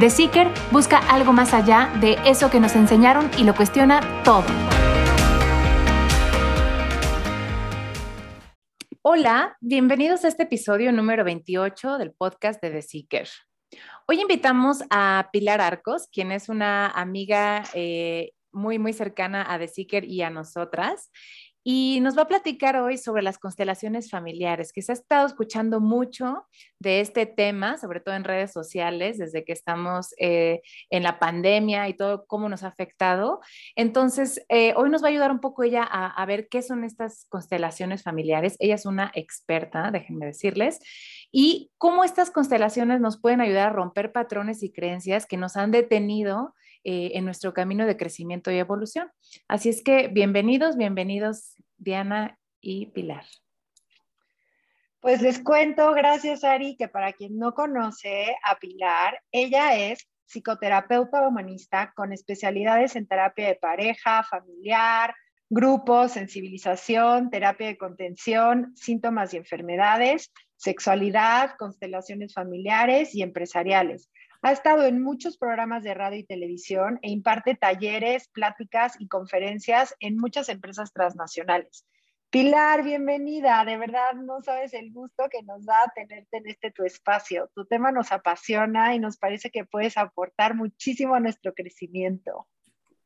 The Seeker busca algo más allá de eso que nos enseñaron y lo cuestiona todo. Hola, bienvenidos a este episodio número 28 del podcast de The Seeker. Hoy invitamos a Pilar Arcos, quien es una amiga eh, muy, muy cercana a The Seeker y a nosotras. Y nos va a platicar hoy sobre las constelaciones familiares, que se ha estado escuchando mucho de este tema, sobre todo en redes sociales, desde que estamos eh, en la pandemia y todo cómo nos ha afectado. Entonces, eh, hoy nos va a ayudar un poco ella a, a ver qué son estas constelaciones familiares. Ella es una experta, déjenme decirles, y cómo estas constelaciones nos pueden ayudar a romper patrones y creencias que nos han detenido eh, en nuestro camino de crecimiento y evolución. Así es que bienvenidos, bienvenidos Diana y Pilar. Pues les cuento, gracias Ari, que para quien no conoce a Pilar, ella es psicoterapeuta humanista con especialidades en terapia de pareja, familiar, grupos, sensibilización, terapia de contención, síntomas y enfermedades, sexualidad, constelaciones familiares y empresariales. Ha estado en muchos programas de radio y televisión e imparte talleres, pláticas y conferencias en muchas empresas transnacionales. Pilar, bienvenida. De verdad, no sabes el gusto que nos da tenerte en este tu espacio. Tu tema nos apasiona y nos parece que puedes aportar muchísimo a nuestro crecimiento.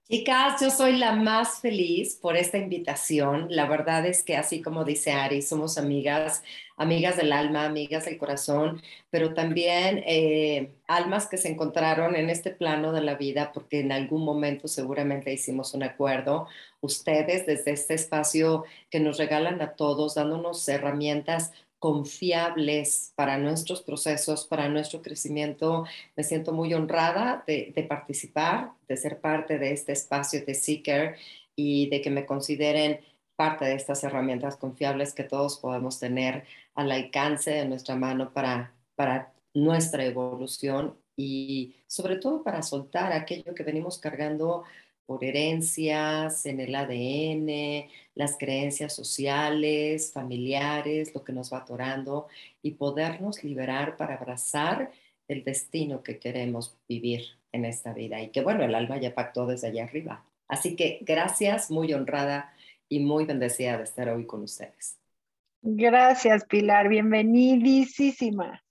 Chicas, yo soy la más feliz por esta invitación. La verdad es que así como dice Ari, somos amigas, amigas del alma, amigas del corazón, pero también eh, almas que se encontraron en este plano de la vida porque en algún momento seguramente hicimos un acuerdo. Ustedes desde este espacio que nos regalan a todos, dándonos herramientas confiables para nuestros procesos, para nuestro crecimiento. Me siento muy honrada de, participar, de ser parte de este espacio de Seeker y de que me consideren parte de estas herramientas confiables que todos podemos tener al alcance de nuestra mano para, para nuestra evolución y sobre todo para soltar aquello que venimos cargando por herencias, en el ADN, las creencias sociales, familiares, lo que nos va atorando y podernos liberar para abrazar el destino que queremos vivir en esta vida y que bueno, el alma ya pactó desde allá arriba. Así que gracias, muy honrada y muy bendecida de estar hoy con ustedes. Gracias, Pilar, bienvenidísima.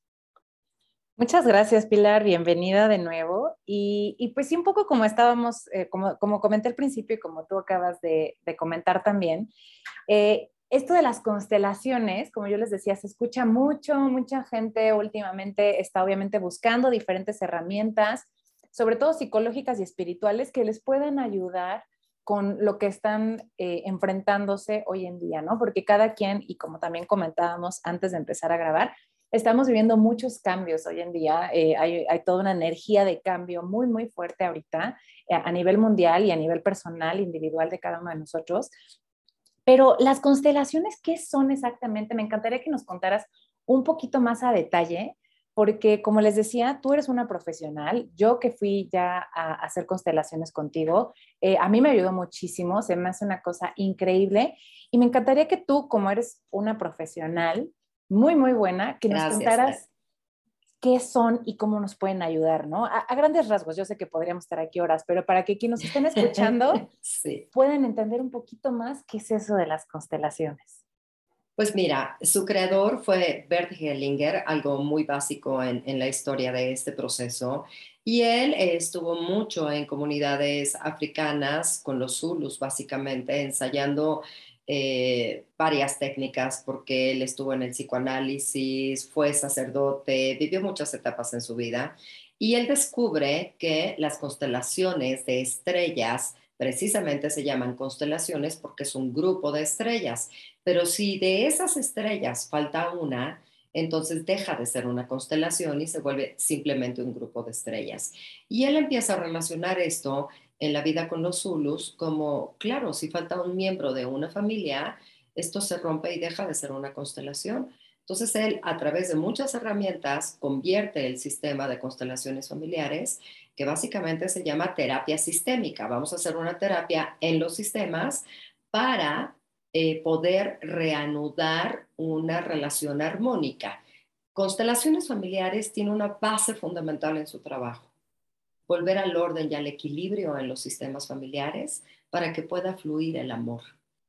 Muchas gracias, Pilar. Bienvenida de nuevo. Y, pues un poco como estábamos, eh, como, como, comenté al principio y como tú acabas de, comentar también, eh, esto de las constelaciones, como yo les decía, se escucha mucho, mucha gente últimamente está obviamente buscando diferentes herramientas, sobre todo psicológicas y espirituales, que les puedan ayudar con lo que están eh, enfrentándose hoy en día, ¿no? Porque cada quien, y como también comentábamos antes de empezar a grabar, estamos viviendo muchos cambios hoy en día. Eh, hay, toda una energía de cambio muy, muy fuerte ahorita eh, a nivel mundial y a nivel personal, individual de cada uno de nosotros. Pero las constelaciones, ¿qué son exactamente? Me encantaría que nos contaras un poquito más a detalle, porque como les decía, tú eres una profesional, yo que fui ya a, hacer constelaciones contigo, eh, a mí me ayudó muchísimo, se me hace una cosa increíble y me encantaría que tú, como eres una profesional, muy, muy buena, que nos contaras qué son y cómo nos pueden ayudar, ¿no? A, grandes rasgos, yo sé que podríamos estar aquí horas, pero para que quienes nos estén escuchando puedan entender un poquito más qué es eso de las constelaciones. Pues mira, su creador fue Bert Hellinger, algo muy básico en, en la historia de este proceso. Y él estuvo mucho en comunidades africanas con los Zulus, básicamente, ensayando eh, varias técnicas porque él estuvo en el psicoanálisis, fue sacerdote, vivió muchas etapas en su vida y él descubre que las constelaciones de estrellas precisamente se llaman constelaciones porque es un grupo de estrellas, pero si de esas estrellas falta una, entonces deja de ser una constelación y se vuelve simplemente un grupo de estrellas. Y él empieza a relacionar esto en la vida con los Zulus como, claro, si falta un miembro de una familia, esto se rompe y deja de ser una constelación. Entonces él, a través de muchas herramientas, convierte el sistema de constelaciones familiares, que básicamente se llama terapia sistémica. Vamos a hacer una terapia en los sistemas para eh, poder reanudar una relación armónica. Constelaciones familiares tiene una base fundamental en su trabajo, volver al orden y al equilibrio en los sistemas familiares para que pueda fluir el amor.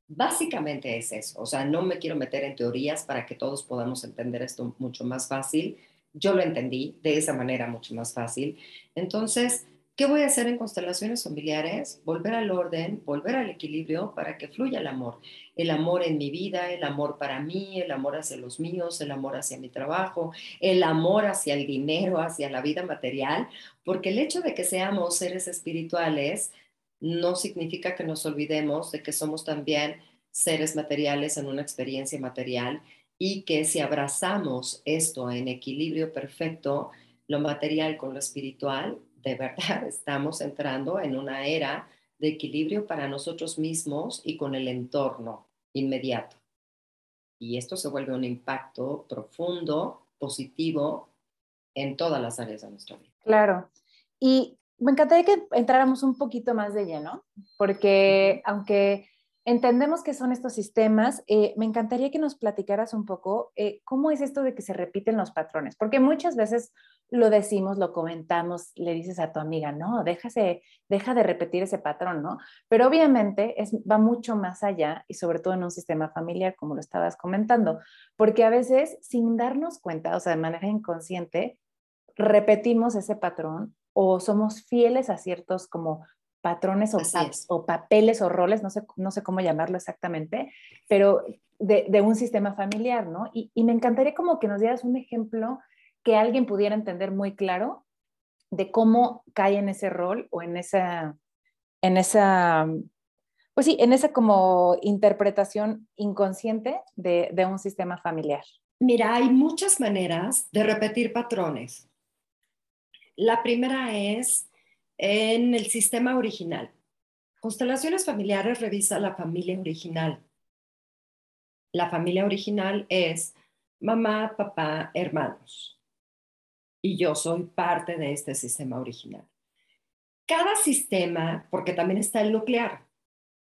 Básicamente es eso, o sea, no me quiero meter en teorías para que todos podamos entender esto mucho más fácil. Yo lo entendí de esa manera mucho más fácil. Entonces, ¿Qué voy a hacer en constelaciones familiares? Volver al orden, volver al equilibrio para que fluya el amor. El amor en mi vida, el amor para mí, el amor hacia los míos, el amor hacia mi trabajo, el amor hacia el dinero, hacia la vida material, porque el hecho de que seamos seres espirituales no significa que nos olvidemos de que somos también seres materiales en una experiencia material y que si abrazamos esto en equilibrio perfecto, lo material con lo espiritual, de verdad estamos entrando en una era de equilibrio para nosotros mismos y con el entorno inmediato. Y esto se vuelve un impacto profundo, positivo en todas las áreas de nuestra vida. Claro. Y me encantaría que entráramos un poquito más de lleno, porque aunque entendemos que son estos sistemas, eh, me encantaría que nos platicaras un poco eh, cómo es esto de que se repiten los patrones, porque muchas veces lo decimos, lo comentamos, le dices a tu amiga, no, déjase, deja de repetir ese patrón, ¿no? Pero obviamente es, va mucho más allá y sobre todo en un sistema familiar, como lo estabas comentando, porque a veces sin darnos cuenta, o sea, de manera inconsciente, repetimos ese patrón o somos fieles a ciertos como patrones o, o, papeles o roles, no sé, no sé cómo llamarlo exactamente, pero de, de un sistema familiar, ¿no? Y, y, me encantaría como que nos dieras un ejemplo que alguien pudiera entender muy claro de cómo cae en ese rol o en esa, en esa, pues sí, en esa como interpretación inconsciente de, de un sistema familiar. Mira, hay muchas maneras de repetir patrones. La primera es en el sistema original. Constelaciones familiares revisa la familia original. La familia original es mamá, papá, hermanos. Y yo soy parte de este sistema original. Cada sistema, porque también está el nuclear,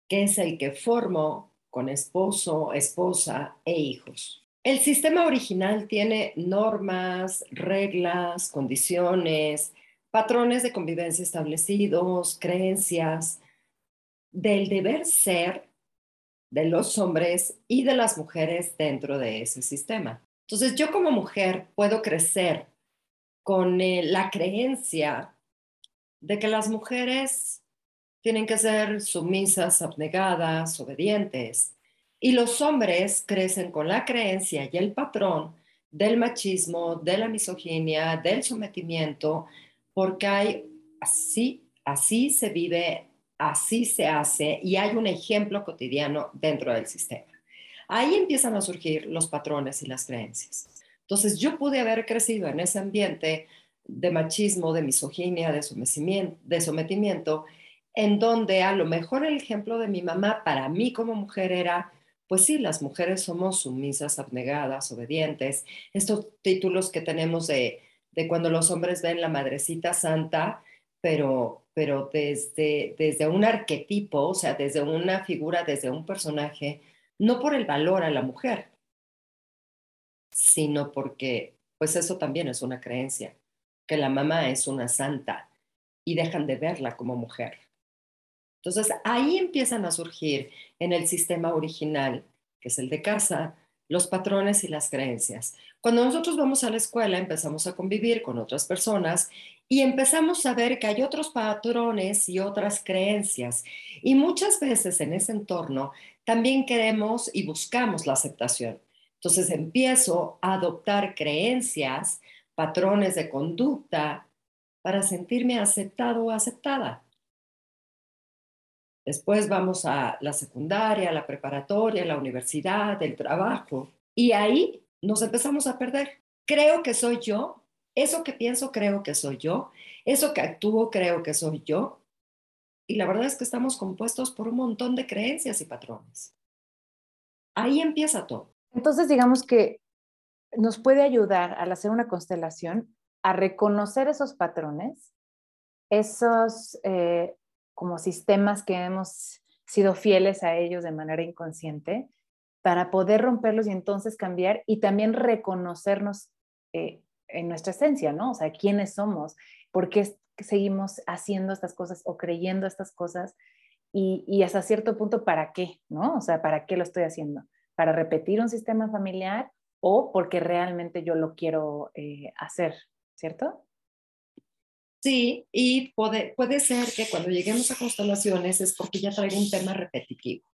que es el que formo con esposo, esposa e hijos. El sistema original tiene normas, reglas, condiciones, patrones de convivencia establecidos, creencias, del deber ser de los hombres y de las mujeres dentro de ese sistema. Entonces yo como mujer puedo crecer con eh, la creencia de que las mujeres tienen que ser sumisas, abnegadas, obedientes, y los hombres crecen con la creencia y el patrón del machismo, de la misoginia, del sometimiento, porque hay así, así se vive, así se hace y hay un ejemplo cotidiano dentro del sistema. Ahí empiezan a surgir los patrones y las creencias. Entonces yo pude haber crecido en ese ambiente de machismo, de misoginia, de sometimiento, de sometimiento, en donde a lo mejor el ejemplo de mi mamá para mí como mujer era, pues sí, las mujeres somos sumisas, abnegadas, obedientes, estos títulos que tenemos de de cuando los hombres ven la madrecita santa, pero, pero desde, desde un arquetipo, o sea, desde una figura, desde un personaje, no por el valor a la mujer, sino porque, pues eso también es una creencia, que la mamá es una santa y dejan de verla como mujer. Entonces ahí empiezan a surgir en el sistema original, que es el de casa, los patrones y las creencias. Cuando nosotros vamos a la escuela empezamos a convivir con otras personas y empezamos a ver que hay otros patrones y otras creencias. Y muchas veces en ese entorno también queremos y buscamos la aceptación. Entonces empiezo a adoptar creencias, patrones de conducta para sentirme aceptado o aceptada. Después vamos a la secundaria, la preparatoria, la universidad, el trabajo. Y ahí nos empezamos a perder. Creo que soy yo. Eso que pienso creo que soy yo. Eso que actúo creo que soy yo. Y la verdad es que estamos compuestos por un montón de creencias y patrones. Ahí empieza todo. Entonces, digamos que nos puede ayudar al hacer una constelación a reconocer esos patrones, esos eh, como sistemas que hemos sido fieles a ellos de manera inconsciente, para poder romperlos y entonces cambiar y también reconocernos eh, en nuestra esencia, ¿no? O sea, quiénes somos, por qué seguimos haciendo estas cosas o creyendo estas cosas y, hasta cierto punto, ¿para qué? ¿No? O sea, ¿para qué lo estoy haciendo? ¿Para repetir un sistema familiar o porque realmente yo lo quiero eh, hacer? ¿Cierto? Sí, y puede, puede ser que cuando lleguemos a constelaciones es porque ya traigo un tema repetitivo.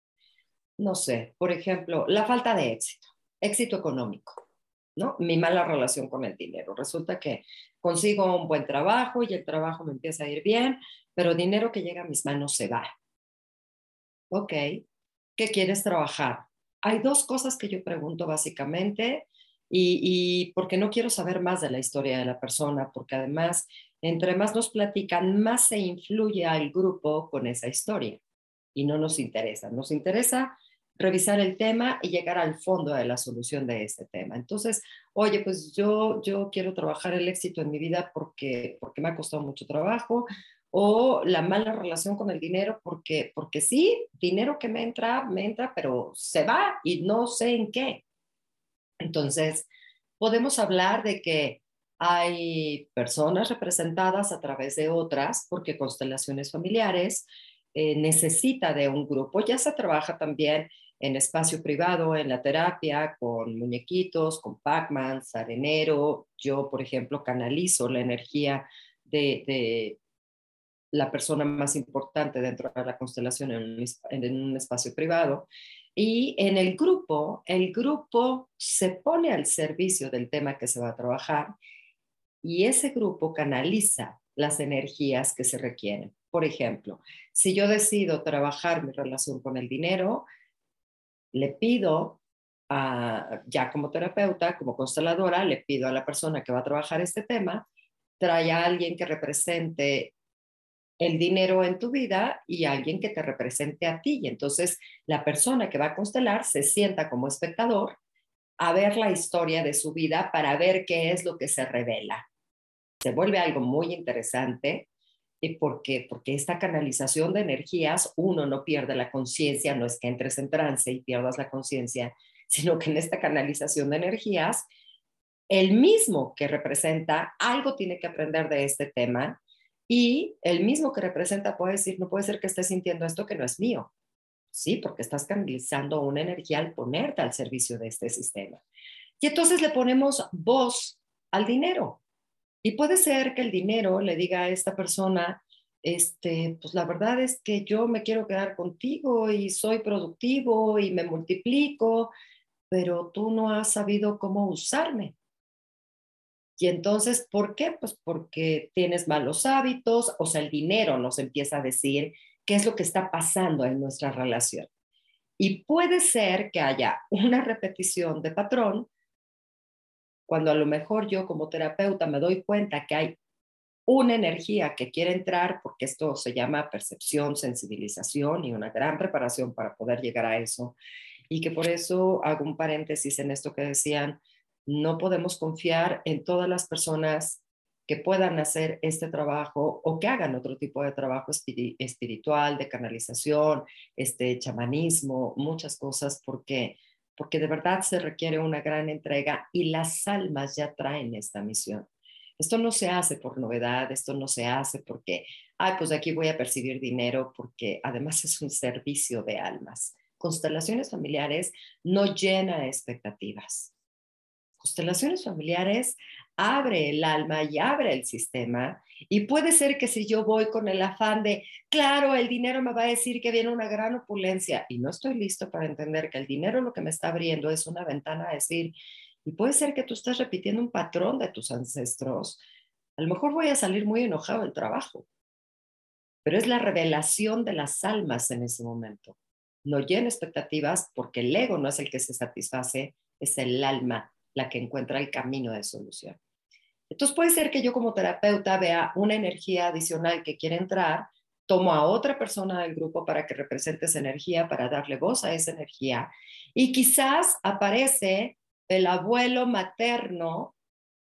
No sé, por ejemplo, la falta de éxito, éxito económico, ¿no? Mi mala relación con el dinero. Resulta que consigo un buen trabajo y el trabajo me empieza a ir bien, pero dinero que llega a mis manos se va. Ok, ¿qué quieres trabajar? Hay dos cosas que yo pregunto básicamente y, y porque no quiero saber más de la historia de la persona, porque además, entre más nos platican, más se influye al grupo con esa historia y no nos interesa. Nos interesa revisar el tema y llegar al fondo de la solución de este tema. Entonces, oye, pues yo, yo quiero trabajar el éxito en mi vida porque, porque me ha costado mucho trabajo o la mala relación con el dinero porque, porque sí, dinero que me entra, me entra, pero se va y no sé en qué. Entonces, podemos hablar de que hay personas representadas a través de otras, porque constelaciones familiares eh, necesita de un grupo. Ya se trabaja también en espacio privado, en la terapia, con muñequitos, con Pac-Man, arenero. Yo, por ejemplo, canalizo la energía de, la persona más importante dentro de la constelación en un, en un espacio privado. Y en el grupo, el grupo se pone al servicio del tema que se va a trabajar y ese grupo canaliza las energías que se requieren. Por ejemplo, si yo decido trabajar mi relación con el dinero, le pido a, ya como terapeuta, como consteladora, le pido a la persona que va a trabajar este tema, trae a alguien que represente el dinero en tu vida y alguien que te represente a ti. Y entonces la persona que va a constelar se sienta como espectador a ver la historia de su vida para ver qué es lo que se revela. Se vuelve algo muy interesante ¿Y por qué? Porque esta canalización de energías, uno no pierde la conciencia, no es que entres en trance y pierdas la conciencia, sino que en esta canalización de energías, el mismo que representa algo tiene que aprender de este tema y el mismo que representa puede decir, no puede ser que estés sintiendo esto que no es mío. Sí, porque estás canalizando una energía al ponerte al servicio de este sistema. Y entonces le ponemos voz al dinero. Y puede ser que el dinero le diga a esta persona, este, pues la verdad es que yo me quiero quedar contigo y soy productivo y me multiplico, pero tú no has sabido cómo usarme. Y entonces, ¿por qué? Pues porque tienes malos hábitos, o sea, el dinero nos empieza a decir qué es lo que está pasando en nuestra relación. Y puede ser que haya una repetición de patrón cuando a lo mejor yo como terapeuta me doy cuenta que hay una energía que quiere entrar, porque esto se llama percepción, sensibilización y una gran preparación para poder llegar a eso, y que por eso hago un paréntesis en esto que decían, no podemos confiar en todas las personas que puedan hacer este trabajo o que hagan otro tipo de trabajo espiritual, de canalización, este chamanismo, muchas cosas, porque porque de verdad se requiere una gran entrega y las almas ya traen esta misión. Esto no se hace por novedad, esto no se hace porque, ay, pues aquí voy a percibir dinero, porque además es un servicio de almas. Constelaciones familiares no llena expectativas. Constelaciones familiares abre el alma y abre el sistema. Y puede ser que si yo voy con el afán de, claro, el dinero me va a decir que viene una gran opulencia y no estoy listo para entender que el dinero lo que me está abriendo es una ventana a decir, y puede ser que tú estás repitiendo un patrón de tus ancestros, a lo mejor voy a salir muy enojado del trabajo, pero es la revelación de las almas en ese momento. No llena expectativas porque el ego no es el que se satisface, es el alma la que encuentra el camino de solución. Entonces puede ser que yo como terapeuta vea una energía adicional que quiere entrar, tomo a otra persona del grupo para que represente esa energía, para darle voz a esa energía, y quizás aparece el abuelo materno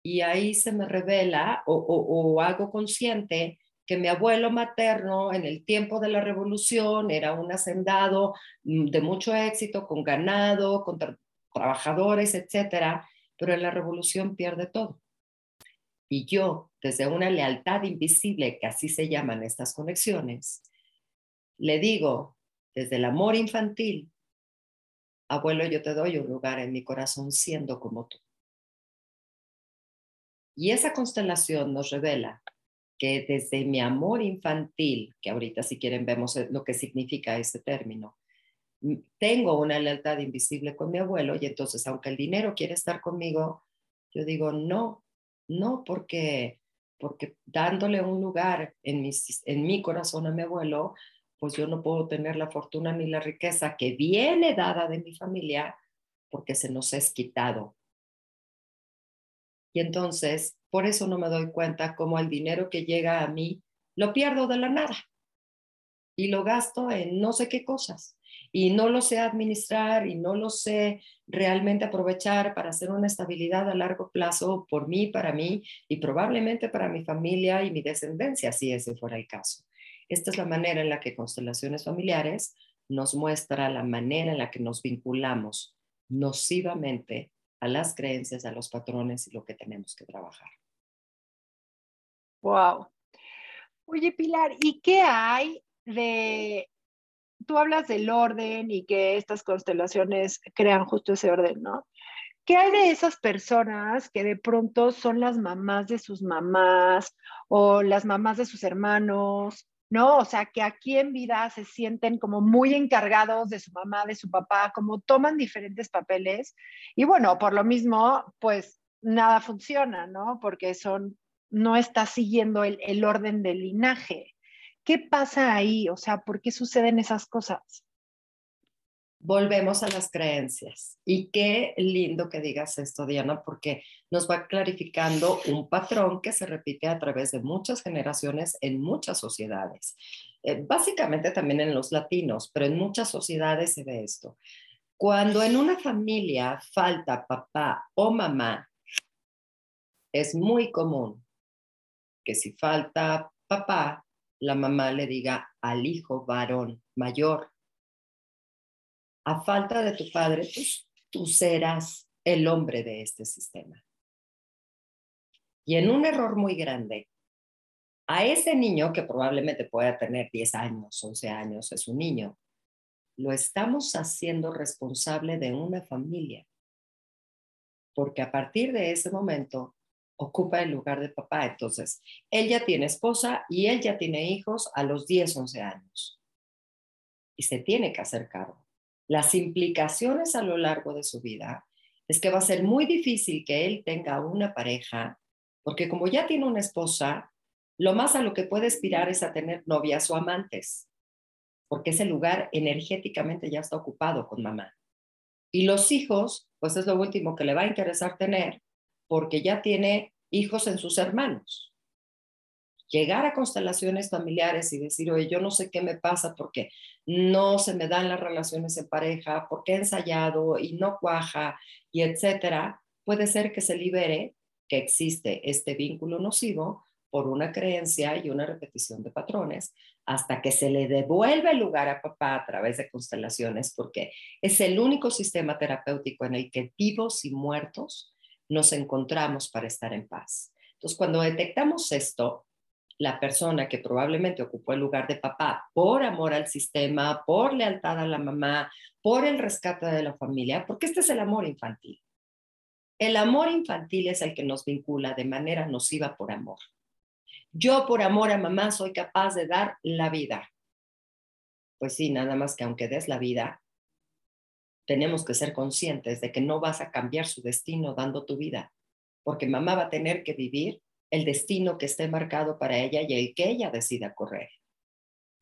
y ahí se me revela o, o, hago consciente que mi abuelo materno en el tiempo de la revolución era un hacendado mm, de mucho éxito, con ganado, con trabajadores, etcétera, pero en la revolución pierde todo. Y yo, desde una lealtad invisible, que así se llaman estas conexiones, le digo, desde el amor infantil, abuelo, yo te doy un lugar en mi corazón siendo como tú. Y esa constelación nos revela que desde mi amor infantil, que ahorita si quieren vemos lo que significa ese término, tengo una lealtad invisible con mi abuelo y entonces aunque el dinero quiere estar conmigo, yo digo no, no, porque, porque dándole un lugar en mi, en mi corazón a mi abuelo, pues yo no puedo tener la fortuna ni la riqueza que viene dada de mi familia porque se nos es quitado. Y entonces, por eso no me doy cuenta cómo el dinero que llega a mí lo pierdo de la nada y lo gasto en no sé qué cosas y no lo sé administrar y no lo sé realmente aprovechar para hacer una estabilidad a largo plazo por mí, para mí y probablemente para mi familia y mi descendencia, si ese fuera el caso. Esta es la manera en la que constelaciones familiares nos muestra la manera en la que nos vinculamos nocivamente a las creencias, a los patrones y lo que tenemos que trabajar. Wow. Oye, Pilar, ¿y qué hay de tú hablas del orden y que estas constelaciones crean justo ese orden, ¿no? ¿Qué hay de esas personas que de pronto son las mamás de sus mamás o las mamás de sus hermanos, ¿no? O sea, que aquí en vida se sienten como muy encargados de su mamá, de su papá, como toman diferentes papeles y bueno, por lo mismo, pues nada funciona, ¿no? Porque son, no está siguiendo el, el orden del linaje. ¿Qué pasa ahí? O sea, ¿por qué suceden esas cosas? Volvemos a las creencias. Y qué lindo que digas esto, Diana, porque nos va clarificando un patrón que se repite a través de muchas generaciones en muchas sociedades. Eh, básicamente también en los latinos, pero en muchas sociedades se ve esto. Cuando en una familia falta papá o mamá, es muy común que si falta papá, la mamá le diga al hijo varón mayor, a falta de tu padre, pues, tú serás el hombre de este sistema. Y en un error muy grande, a ese niño que probablemente pueda tener 10 años, 11 años, es un niño, lo estamos haciendo responsable de una familia. Porque a partir de ese momento, ocupa el lugar de papá. Entonces, él ya tiene esposa y él ya tiene hijos a los 10, 11 años. Y se tiene que hacer cargo. Las implicaciones a lo largo de su vida es que va a ser muy difícil que él tenga una pareja, porque como ya tiene una esposa, lo más a lo que puede aspirar es a tener novias o amantes, porque ese lugar energéticamente ya está ocupado con mamá. Y los hijos, pues es lo último que le va a interesar tener, porque ya tiene hijos en sus hermanos. Llegar a constelaciones familiares y decir, oye, yo no sé qué me pasa porque no se me dan las relaciones en pareja, porque he ensayado y no cuaja, y etcétera, puede ser que se libere que existe este vínculo nocivo por una creencia y una repetición de patrones, hasta que se le devuelve el lugar a papá a través de constelaciones, porque es el único sistema terapéutico en el que vivos y muertos nos encontramos para estar en paz. Entonces, cuando detectamos esto, la persona que probablemente ocupó el lugar de papá por amor al sistema, por lealtad a la mamá, por el rescate de la familia, porque este es el amor infantil. El amor infantil es el que nos vincula de manera nociva por amor. Yo por amor a mamá soy capaz de dar la vida. Pues sí, nada más que aunque des la vida, tenemos que ser conscientes de que no vas a cambiar su destino dando tu vida, porque mamá va a tener que vivir el destino que esté marcado para ella y el que ella decida correr.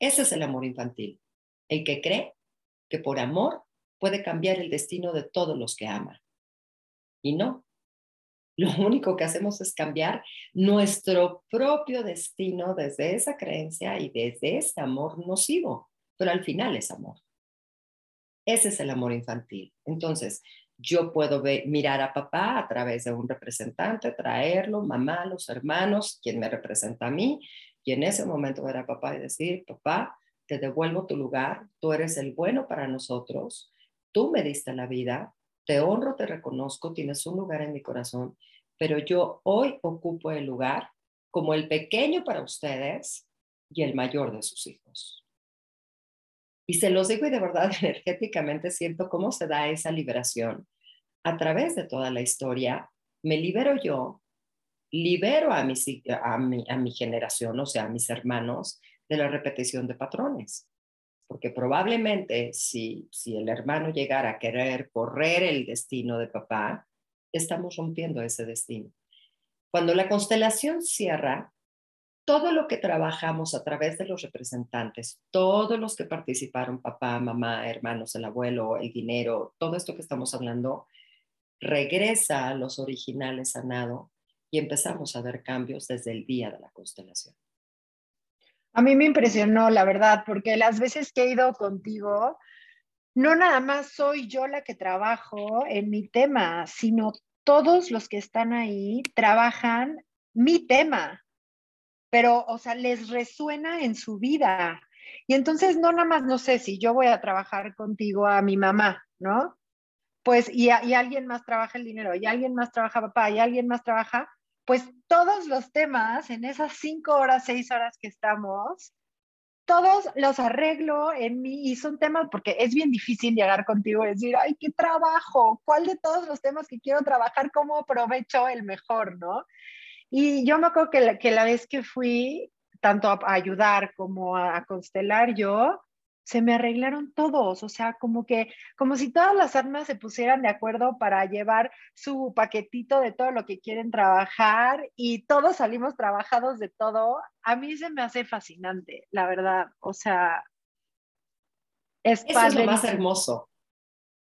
Ese es el amor infantil, el que cree que por amor puede cambiar el destino de todos los que ama. Y no, lo único que hacemos es cambiar nuestro propio destino desde esa creencia y desde ese amor nocivo, pero al final es amor. Ese es el amor infantil. Entonces, yo puedo mirar a papá a través de un representante, traerlo, mamá, los hermanos, quien me representa a mí, y en ese momento ver a papá y decir, papá, te devuelvo tu lugar, tú eres el bueno para nosotros, tú me diste la vida, te honro, te reconozco, tienes un lugar en mi corazón, pero yo hoy ocupo el lugar como el pequeño para ustedes y el mayor de sus hijos. Y se los digo y de verdad energéticamente siento cómo se da esa liberación. A través de toda la historia, me libero yo, libero a mi, a mi, a mi generación, o sea, a mis hermanos, de la repetición de patrones. Porque probablemente si, si el hermano llegara a querer correr el destino de papá, estamos rompiendo ese destino. Cuando la constelación cierra, todo lo que trabajamos a través de los representantes, todos los que participaron, papá, mamá, hermanos, el abuelo, el dinero, todo esto que estamos hablando, regresa a los originales sanado y empezamos a ver cambios desde el día de la constelación. A mí me impresionó, la verdad, porque las veces que he ido contigo, no nada más soy yo la que trabajo en mi tema, sino todos los que están ahí trabajan mi tema, pero, o sea, les resuena en su vida. Y entonces, no nada más, no sé si yo voy a trabajar contigo a mi mamá, ¿no? Pues, y, y alguien más trabaja el dinero, y alguien más trabaja papá, y alguien más trabaja, pues todos los temas en esas cinco horas, seis horas que estamos, todos los arreglo en mí y son temas, porque es bien difícil llegar contigo y decir, ay, qué trabajo, cuál de todos los temas que quiero trabajar, cómo aprovecho el mejor, ¿no? Y yo me acuerdo que la, que la vez que fui, tanto a, ayudar como a constelar yo, se me arreglaron todos, o sea, como que, como si todas las armas se pusieran de acuerdo para llevar su paquetito de todo lo que quieren trabajar y todos salimos trabajados de todo, a mí se me hace fascinante, la verdad, o sea, es Eso es lo más hermoso.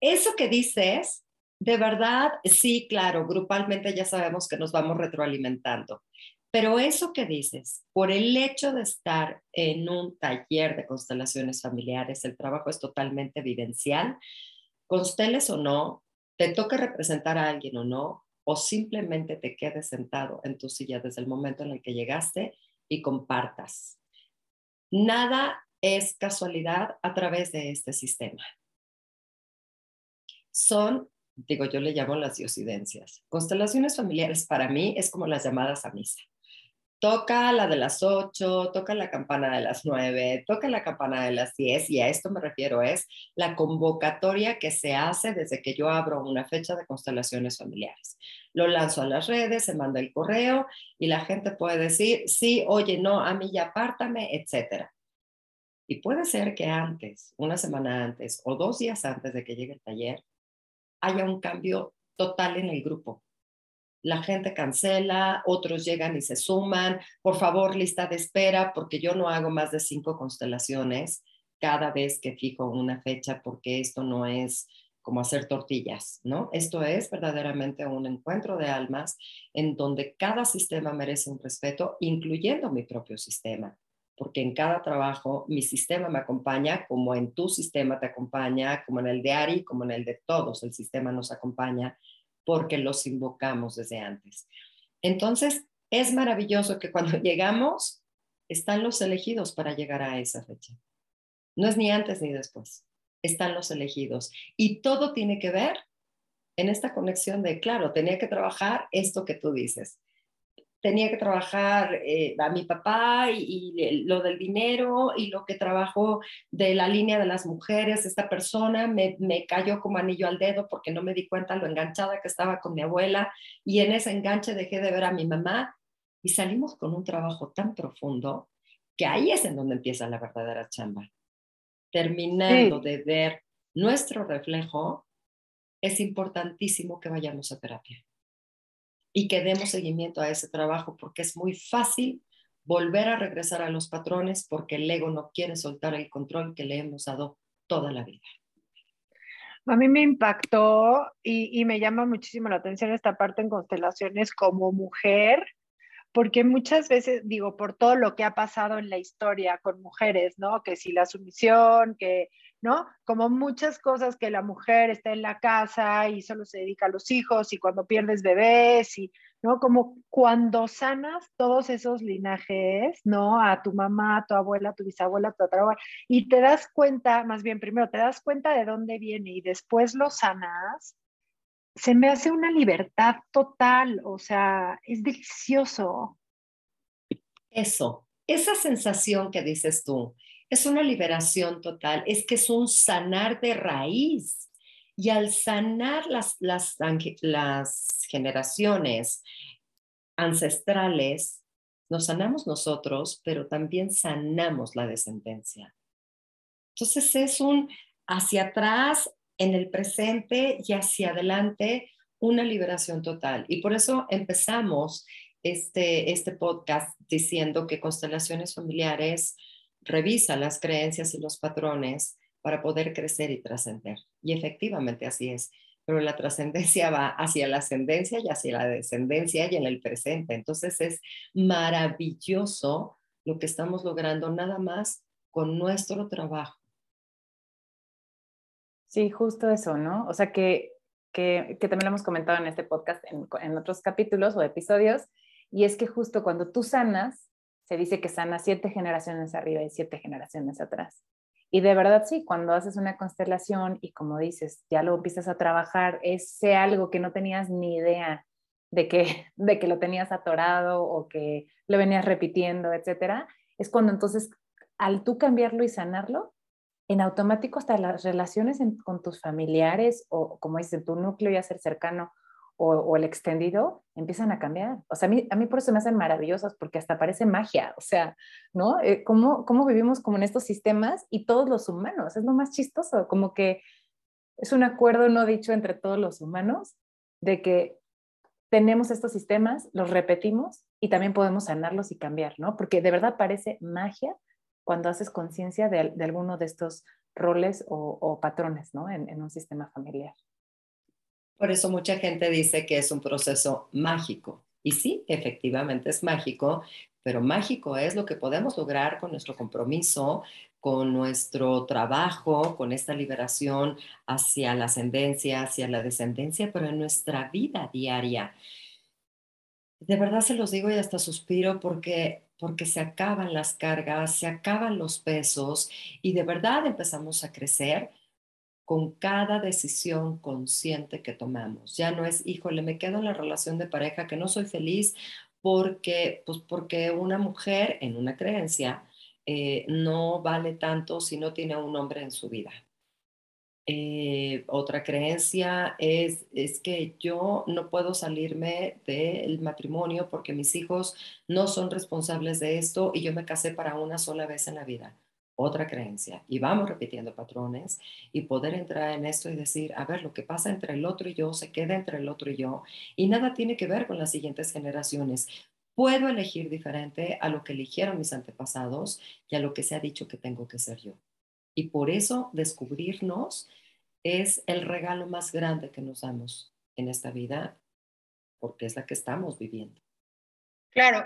Eso que dices, de verdad, sí, claro, grupalmente ya sabemos que nos vamos retroalimentando, pero eso que dices, por el hecho de estar en un taller de constelaciones familiares, el trabajo es totalmente vivencial, consteles o no, te toque representar a alguien o no, o simplemente te quedes sentado en tu silla desde el momento en el que llegaste y compartas. Nada es casualidad a través de este sistema. Son, digo, yo le llamo las diosidencias. Constelaciones familiares para mí es como las llamadas a misa toca la de las 8, toca la campana de las 9, toca la campana de las 10 y a esto me refiero es la convocatoria que se hace desde que yo abro una fecha de constelaciones familiares. Lo lanzo a las redes, se manda el correo y la gente puede decir, sí, oye, no, a mí ya apártame, etcétera. Y puede ser que antes, una semana antes o dos días antes de que llegue el taller, haya un cambio total en el grupo la gente cancela, otros llegan y se suman, por favor, lista de espera, porque yo no hago más de cinco constelaciones cada vez que fijo una fecha, porque esto no es como hacer tortillas, ¿no? Esto es verdaderamente un encuentro de almas en donde cada sistema merece un respeto, incluyendo mi propio sistema, porque en cada trabajo mi sistema me acompaña, como en tu sistema te acompaña, como en el de Ari, como en el de todos, el sistema nos acompaña porque los invocamos desde antes. Entonces, es maravilloso que cuando llegamos, están los elegidos para llegar a esa fecha. No es ni antes ni después, están los elegidos. Y todo tiene que ver en esta conexión de, claro, tenía que trabajar esto que tú dices. Tenía que trabajar eh, a mi papá y, lo del dinero y lo que trabajo de la línea de las mujeres. Esta persona me, me, cayó como anillo al dedo porque no me di cuenta lo enganchada que estaba con mi abuela y en ese enganche dejé de ver a mi mamá y salimos con un trabajo tan profundo que ahí es en donde empieza la verdadera chamba. Terminando de ver nuestro reflejo, es importantísimo que vayamos a terapia y que demos seguimiento a ese trabajo porque es muy fácil volver a regresar a los patrones porque el ego no quiere soltar el control que le hemos dado toda la vida. A mí me impactó y, me llama muchísimo la atención esta parte en constelaciones como mujer, porque muchas veces, digo, por todo lo que ha pasado en la historia con mujeres, ¿no? Que si la sumisión, que ¿no? Como muchas cosas que la mujer está en la casa y solo se dedica a los hijos y cuando pierdes bebés y, ¿no? Como cuando sanas todos esos linajes, ¿no? A tu mamá, a tu abuela, a tu bisabuela, a tu otra y te das cuenta, más bien primero te das cuenta de dónde viene y después lo sanas, se me hace una libertad total, o sea, es delicioso. Eso, esa sensación que dices tú, es una liberación total, es que es un sanar de raíz. Y al sanar las, las, las generaciones ancestrales, nos sanamos nosotros, pero también sanamos la descendencia. Entonces es un hacia atrás, en el presente y hacia adelante, una liberación total. Y por eso empezamos este, este podcast diciendo que constelaciones familiares revisa las creencias y los patrones para poder crecer y trascender. Y efectivamente así es. Pero la trascendencia va hacia la ascendencia y hacia la descendencia y en el presente. Entonces es maravilloso lo que estamos logrando nada más con nuestro trabajo. Sí, justo eso, ¿no? O sea que, que, también lo hemos comentado en este podcast, en, en otros capítulos o episodios, y es que justo cuando tú sanas, se dice que sana siete generaciones arriba y siete generaciones atrás. Y de verdad sí, cuando haces una constelación y como dices, ya lo empiezas a trabajar, ese algo que no tenías ni idea de que, de que lo tenías atorado o que lo venías repitiendo, etcétera, es cuando entonces al tú cambiarlo y sanarlo, en automático hasta las relaciones con tus familiares o como dices, tu núcleo ya ser cercano o, el extendido empiezan a cambiar. O sea, a mí, por eso me hacen maravillosas, porque hasta parece magia, o sea, ¿no? Eh, ¿cómo, ¿Cómo vivimos como en estos sistemas y todos los humanos? Es lo más chistoso, como que es un acuerdo no dicho entre todos los humanos de que tenemos estos sistemas, los repetimos y también podemos sanarlos y cambiar, ¿no? Porque de verdad parece magia cuando haces conciencia de, alguno de estos roles o, patrones, ¿no? en un sistema familiar. Por eso mucha gente dice que es un proceso mágico. Y sí, efectivamente es mágico, pero mágico es lo que podemos lograr con nuestro compromiso, con nuestro trabajo, con esta liberación hacia la ascendencia, hacia la descendencia, pero en nuestra vida diaria. De verdad se los digo y hasta suspiro porque porque se acaban las cargas, se acaban los pesos y de verdad empezamos a crecer con cada decisión consciente que tomamos. Ya no es, híjole, me quedo en la relación de pareja que no soy feliz porque, pues porque una mujer en una creencia eh, no vale tanto si no tiene un hombre en su vida. Eh, otra creencia es, es que yo no puedo salirme del matrimonio porque mis hijos no son responsables de esto y yo me casé para una sola vez en la vida otra creencia y vamos repitiendo patrones y poder entrar en esto y decir, a ver, lo que pasa entre el otro y yo se queda entre el otro y yo y nada tiene que ver con las siguientes generaciones. Puedo elegir diferente a lo que eligieron mis antepasados y a lo que se ha dicho que tengo que ser yo. Y por eso descubrirnos es el regalo más grande que nos damos en esta vida porque es la que estamos viviendo. Claro,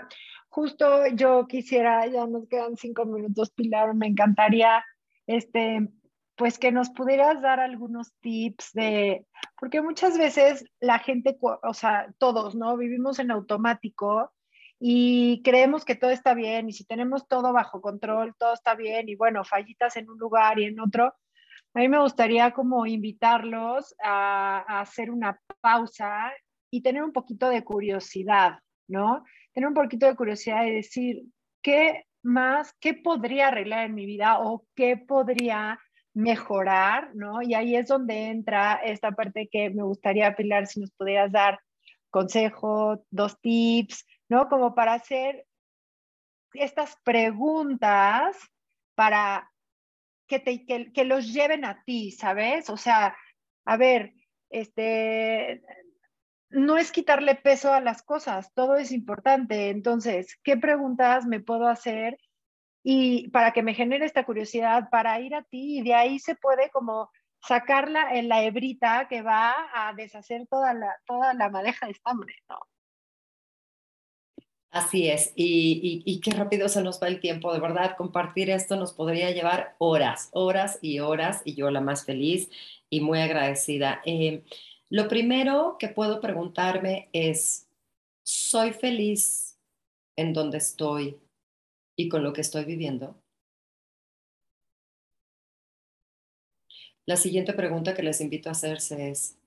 justo yo quisiera, ya nos quedan cinco minutos, Pilar, me encantaría, este, pues que nos pudieras dar algunos tips de, porque muchas veces la gente, o sea, todos, ¿no? Vivimos en automático y creemos que todo está bien y si tenemos todo bajo control, todo está bien y bueno, fallitas en un lugar y en otro. A mí me gustaría como invitarlos a, a hacer una pausa y tener un poquito de curiosidad, ¿no? Tener un poquito de curiosidad y decir, ¿qué más, qué podría arreglar en mi vida o qué podría mejorar, ¿no? Y ahí es donde entra esta parte que me gustaría, Pilar, si nos pudieras dar consejo, dos tips, ¿no? Como para hacer estas preguntas para que, te, que, los lleven a ti, ¿sabes? O sea, a ver, este, no es quitarle peso a las cosas, todo es importante. Entonces, ¿qué preguntas me puedo hacer y para que me genere esta curiosidad para ir a ti y de ahí se puede como sacarla en la hebrita que va a deshacer toda la, toda la madeja de estambre, ¿no? Así es, y, y, qué rápido se nos va el tiempo, de verdad, compartir esto nos podría llevar horas, horas y horas, y yo la más feliz y muy agradecida. Eh, lo primero que puedo preguntarme es, ¿soy feliz en donde estoy y con lo que estoy viviendo? La siguiente pregunta que les invito a hacerse es,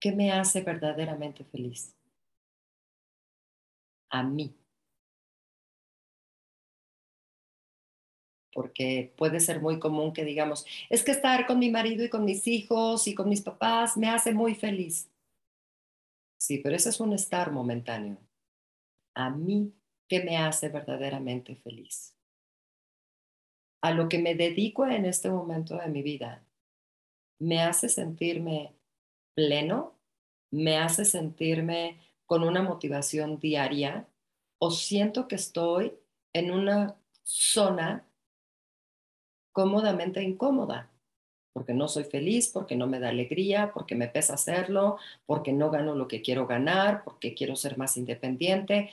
¿qué me hace verdaderamente feliz? A mí. Porque puede ser muy común que digamos, es que estar con mi marido y con mis hijos y con mis papás me hace muy feliz. Sí, pero ese es un estar momentáneo. A mí ¿Qué me hace verdaderamente feliz. A lo que me dedico en este momento de mi vida me hace sentirme pleno, me hace sentirme con una motivación diaria o siento que estoy en una zona cómodamente incómoda, porque no soy feliz, porque no me da alegría, porque me pesa hacerlo, porque no gano lo que quiero ganar, porque quiero ser más independiente,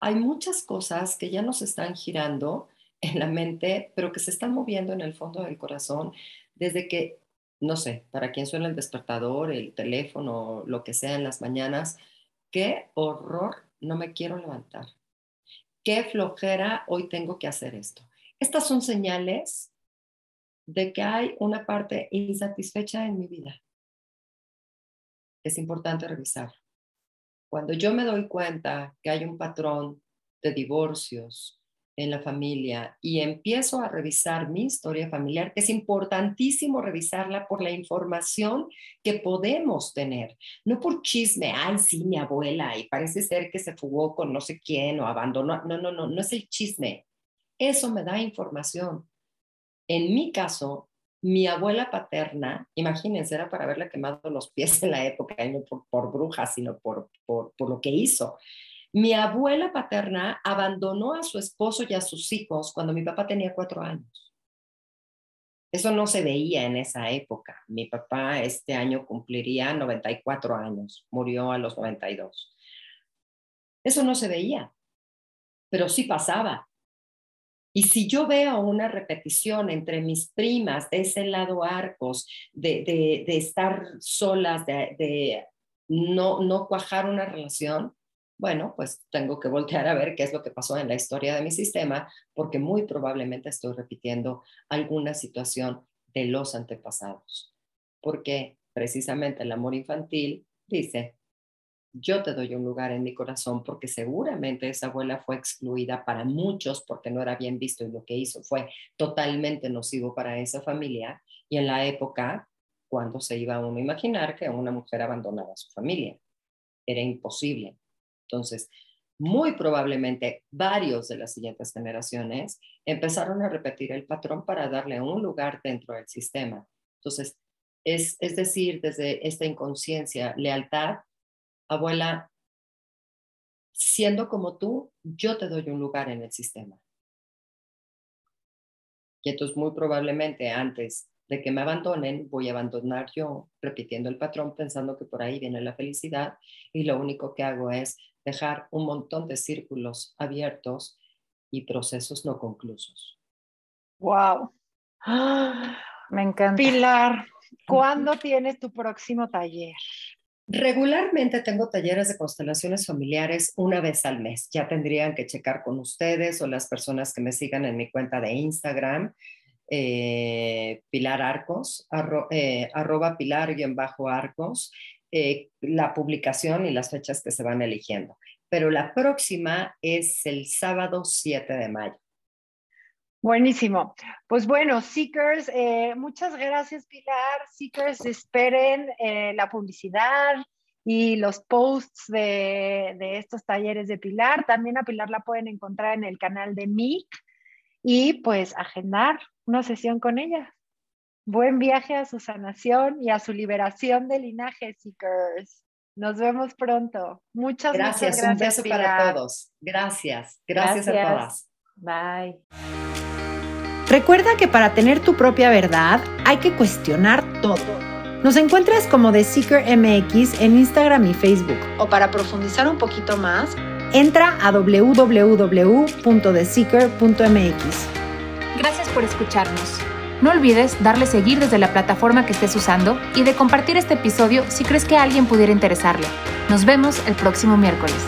hay muchas cosas que ya nos están girando en la mente, pero que se están moviendo en el fondo del corazón desde que, no sé, para quien suena el despertador, el teléfono, lo que sea en las mañanas, qué horror, no me quiero levantar. Qué flojera, hoy tengo que hacer esto. Estas son señales de que hay una parte insatisfecha en mi vida. Es importante revisar. Cuando yo me doy cuenta que hay un patrón de divorcios en la familia y empiezo a revisar mi historia familiar, es importantísimo revisarla por la información que podemos tener, no por chisme, ay, sí, mi abuela, y parece ser que se fugó con no sé quién o abandonó. No, no, no, no es el chisme. Eso me da información. En mi caso, mi abuela paterna, imagínense, era para haberle quemado los pies en la época, y no por, por bruja, sino por, por, lo que hizo. Mi abuela paterna abandonó a su esposo y a sus hijos cuando mi papá tenía cuatro años. Eso no se veía en esa época. Mi papá este año cumpliría 94 años, murió a los 92. Eso no se veía, pero sí pasaba. Y si yo veo una repetición entre mis primas de ese lado arcos, de, de, estar solas, de, de, no, no cuajar una relación, bueno, pues tengo que voltear a ver qué es lo que pasó en la historia de mi sistema, porque muy probablemente estoy repitiendo alguna situación de los antepasados. Porque precisamente el amor infantil dice, yo te doy un lugar en mi corazón porque seguramente esa abuela fue excluida para muchos porque no era bien visto y lo que hizo fue totalmente nocivo para esa familia y en la época cuando se iba uno a imaginar que una mujer abandonaba a su familia. Era imposible. Entonces, muy probablemente varios de las siguientes generaciones empezaron a repetir el patrón para darle un lugar dentro del sistema. Entonces, es, es decir, desde esta inconsciencia, lealtad abuela, siendo como tú, yo te doy un lugar en el sistema. Y entonces muy probablemente antes de que me abandonen, voy a abandonar yo, repitiendo el patrón, pensando que por ahí viene la felicidad y lo único que hago es dejar un montón de círculos abiertos y procesos no conclusos. Wow. Me encanta. Pilar, ¿cuándo tienes tu próximo taller? Regularmente tengo talleres de constelaciones familiares una vez al mes. Ya tendrían que checar con ustedes o las personas que me sigan en mi cuenta de Instagram, eh, Pilar Arcos, eh, arroba pilar-arcos, eh, la publicación y las fechas que se van eligiendo. pero la próxima es el sábado 7 de mayo. Buenísimo. Pues bueno, Seekers, eh, muchas gracias Pilar. Seekers, esperen eh, la publicidad y los posts de, de, estos talleres de Pilar. También a Pilar la pueden encontrar en el canal de MIC y pues agendar una sesión con ella. Buen viaje a su sanación y a su liberación de linaje, Seekers. Nos vemos pronto. Muchas gracias. Muchas gracias un beso para todos. Gracias. gracias. Gracias a todas. Bye. Recuerda que para tener tu propia verdad hay que cuestionar todo. Nos encuentras como The Seeker MX en Instagram y Facebook. O para profundizar un poquito más, entra a www.theseeker.mx. Gracias por escucharnos. No olvides darle seguir desde la plataforma que estés usando y de compartir este episodio si crees que a alguien pudiera interesarle. Nos vemos el próximo miércoles.